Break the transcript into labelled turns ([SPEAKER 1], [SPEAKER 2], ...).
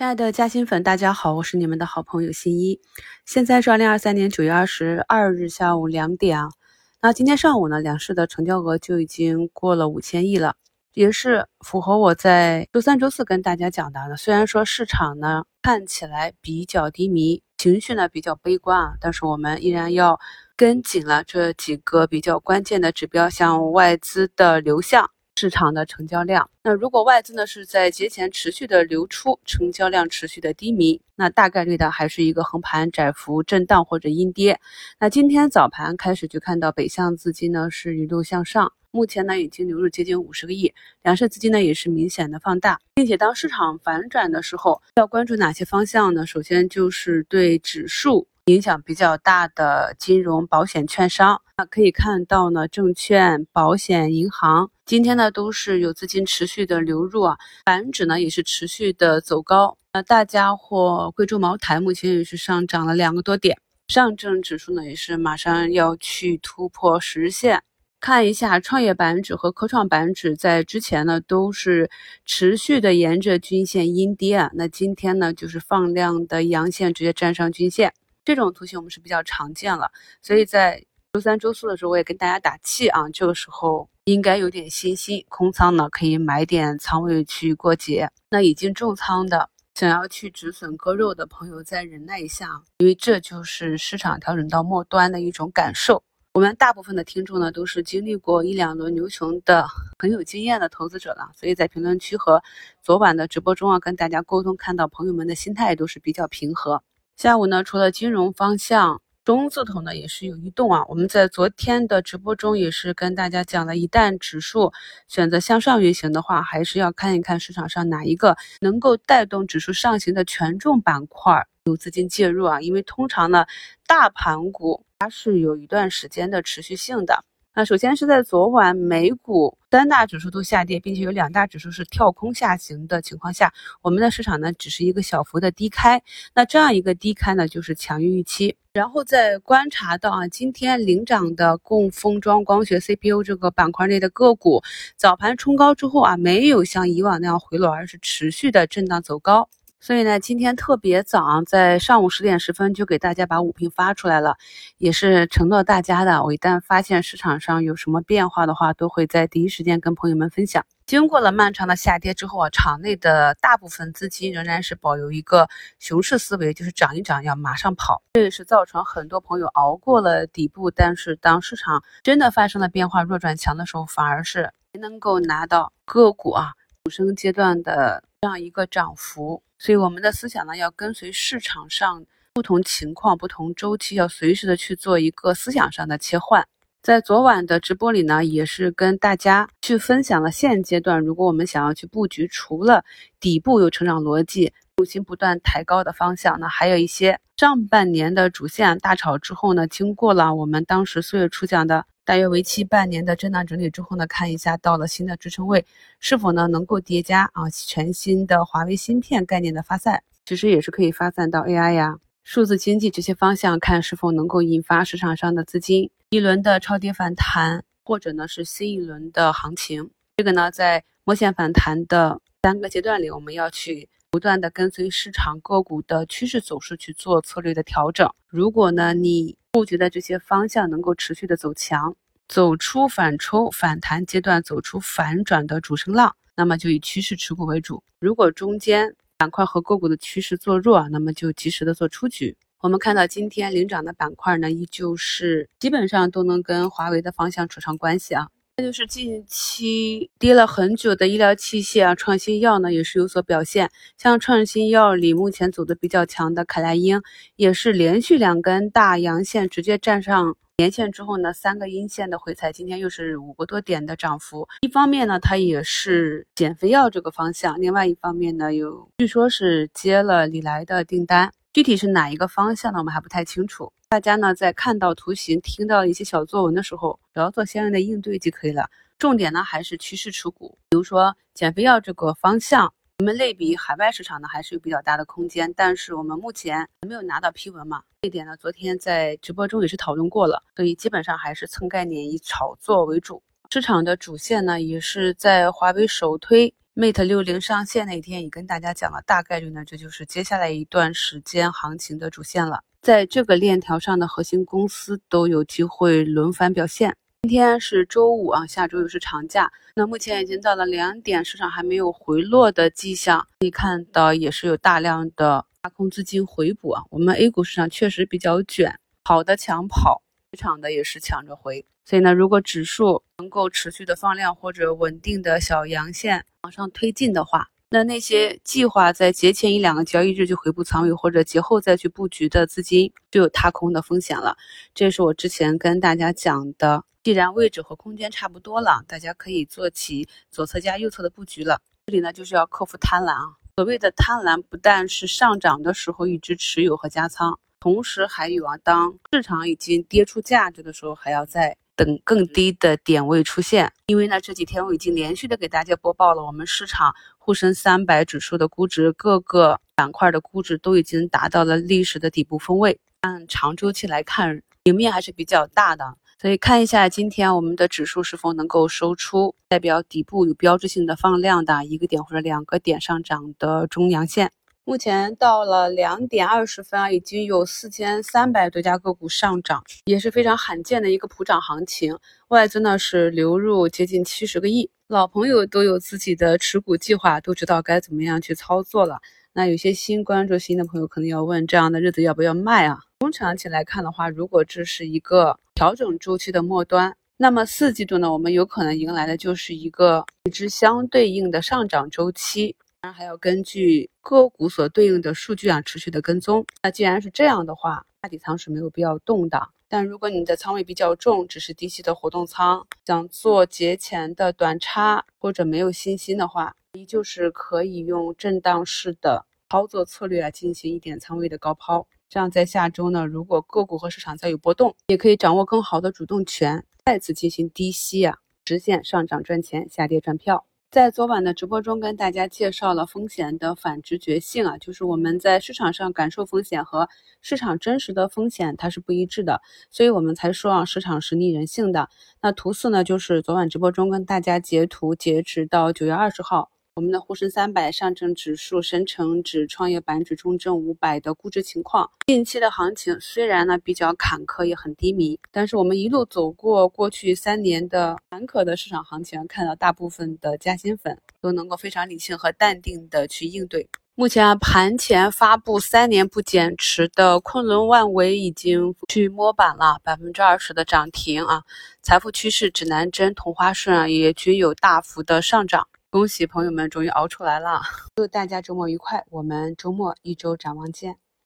[SPEAKER 1] 亲爱的嘉兴粉，大家好，我是你们的好朋友新一。现在是二零二三年九月二十二日下午两点啊。那今天上午呢，两市的成交额就已经过了五千亿了，也是符合我在周三、周四跟大家讲的。虽然说市场呢看起来比较低迷，情绪呢比较悲观啊，但是我们依然要跟紧了这几个比较关键的指标，像外资的流向。市场的成交量，那如果外资呢是在节前持续的流出，成交量持续的低迷，那大概率的还是一个横盘窄幅震荡或者阴跌。那今天早盘开始就看到北向资金呢是一路向上，目前呢已经流入接近五十个亿，两市资金呢也是明显的放大，并且当市场反转的时候，要关注哪些方向呢？首先就是对指数。影响比较大的金融、保险、券商，那可以看到呢，证券、保险、银行今天呢都是有资金持续的流入啊，板指呢也是持续的走高。那大家伙贵州茅台目前也是上涨了两个多点，上证指数呢也是马上要去突破十日线。看一下创业板指和科创板指在之前呢都是持续的沿着均线阴跌啊，那今天呢就是放量的阳线直接站上均线。这种图形我们是比较常见了，所以在周三、周四的时候，我也跟大家打气啊，这个时候应该有点信心，空仓呢可以买点仓位去过节。那已经重仓的，想要去止损割肉的朋友再忍耐一下，因为这就是市场调整到末端的一种感受。我们大部分的听众呢，都是经历过一两轮牛熊的很有经验的投资者了，所以在评论区和昨晚的直播中啊，跟大家沟通，看到朋友们的心态都是比较平和。下午呢，除了金融方向，中字头呢也是有异动啊。我们在昨天的直播中也是跟大家讲了，一旦指数选择向上运行的话，还是要看一看市场上哪一个能够带动指数上行的权重板块有资金介入啊。因为通常呢，大盘股它是有一段时间的持续性的。那首先是在昨晚美股三大指数都下跌，并且有两大指数是跳空下行的情况下，我们的市场呢只是一个小幅的低开。那这样一个低开呢，就是强于预期。然后再观察到啊，今天领涨的供封装光学 CPU 这个板块内的个股，早盘冲高之后啊，没有像以往那样回落，而是持续的震荡走高。所以呢，今天特别早，在上午十点十分就给大家把五评发出来了，也是承诺大家的。我一旦发现市场上有什么变化的话，都会在第一时间跟朋友们分享。经过了漫长的下跌之后啊，场内的大部分资金仍然是保留一个熊市思维，就是涨一涨要马上跑。这也是造成很多朋友熬过了底部，但是当市场真的发生了变化，弱转强的时候，反而是没能够拿到个股啊主升阶段的这样一个涨幅。所以我们的思想呢，要跟随市场上不同情况、不同周期，要随时的去做一个思想上的切换。在昨晚的直播里呢，也是跟大家去分享了现阶段，如果我们想要去布局，除了底部有成长逻辑、重心不断抬高的方向，那还有一些上半年的主线大炒之后呢，经过了我们当时四月初讲的。大约为期半年的震荡整理之后呢，看一下到了新的支撑位，是否呢能够叠加啊全新的华为芯片概念的发散，其实也是可以发散到 AI 呀、数字经济这些方向，看是否能够引发市场上的资金一轮的超跌反弹，或者呢是新一轮的行情。这个呢在摸线反弹的三个阶段里，我们要去不断的跟随市场个股的趋势走势去做策略的调整。如果呢你布局的这些方向能够持续的走强，走出反抽反弹阶段，走出反转的主升浪，那么就以趋势持股为主。如果中间板块和个股的趋势做弱，那么就及时的做出局。我们看到今天领涨的板块呢，依旧是基本上都能跟华为的方向扯上关系啊。那就是近期跌了很久的医疗器械啊，创新药呢也是有所表现。像创新药里目前走的比较强的凯莱英，也是连续两根大阳线直接站上年线之后呢，三个阴线的回踩，今天又是五个多点的涨幅。一方面呢，它也是减肥药这个方向；另外一方面呢，有据说是接了李来的订单。具体是哪一个方向呢？我们还不太清楚。大家呢在看到图形、听到一些小作文的时候，只要做相应的应对就可以了。重点呢还是趋势持股，比如说减肥药这个方向，我们类比海外市场呢还是有比较大的空间。但是我们目前没有拿到批文嘛，这一点呢昨天在直播中也是讨论过了，所以基本上还是蹭概念以炒作为主。市场的主线呢也是在华为首推。Mate 六零上线那天，也跟大家讲了，大概率呢，这就是接下来一段时间行情的主线了。在这个链条上的核心公司都有机会轮番表现。今天是周五啊，下周又是长假。那目前已经到了两点，市场还没有回落的迹象，可以看到也是有大量的大空资金回补啊。我们 A 股市场确实比较卷，跑的抢跑，市场的也是抢着回。所以呢，如果指数能够持续的放量或者稳定的小阳线往上推进的话，那那些计划在节前一两个交易日就回补仓位，或者节后再去布局的资金，就有踏空的风险了。这是我之前跟大家讲的，既然位置和空间差不多了，大家可以做起左侧加右侧的布局了。这里呢，就是要克服贪婪啊。所谓的贪婪，不但是上涨的时候一直持有和加仓，同时还有啊，当市场已经跌出价值的时候，还要在。等更低的点位出现，因为呢这几天我已经连续的给大家播报了，我们市场沪深三百指数的估值，各个板块的估值都已经达到了历史的底部分位。按长周期来看，赢面还是比较大的，所以看一下今天我们的指数是否能够收出代表底部有标志性的放量的一个点或者两个点上涨的中阳线。目前到了两点二十分啊，已经有四千三百多家个股上涨，也是非常罕见的一个普涨行情。外资呢是流入接近七十个亿，老朋友都有自己的持股计划，都知道该怎么样去操作了。那有些新关注新的朋友可能要问，这样的日子要不要卖啊？中长期来看的话，如果这是一个调整周期的末端，那么四季度呢，我们有可能迎来的就是一个与之相对应的上涨周期。当然还要根据个股所对应的数据啊，持续的跟踪。那既然是这样的话，大底仓是没有必要动的。但如果你的仓位比较重，只是低吸的活动仓，想做节前的短差或者没有信心的话，依旧是可以用震荡式的操作策略来进行一点仓位的高抛。这样在下周呢，如果个股和市场再有波动，也可以掌握更好的主动权，再次进行低吸啊，实现上涨赚钱，下跌赚票。在昨晚的直播中，跟大家介绍了风险的反直觉性啊，就是我们在市场上感受风险和市场真实的风险它是不一致的，所以我们才说啊，市场是逆人性的。那图四呢，就是昨晚直播中跟大家截图，截止到九月二十号。我们的沪深三百、上证指数、深成指、创业板指、中证五百的估值情况，近期的行情虽然呢比较坎坷，也很低迷，但是我们一路走过过去三年的坎坷的市场行情，看到大部分的加薪粉都能够非常理性和淡定的去应对。目前啊，盘前发布三年不减持的昆仑万维已经去摸板了，百分之二十的涨停啊！财富趋势、指南针、同花顺啊也均有大幅的上涨。恭喜朋友们终于熬出来了！祝大家周末愉快，我们周末一周展望见。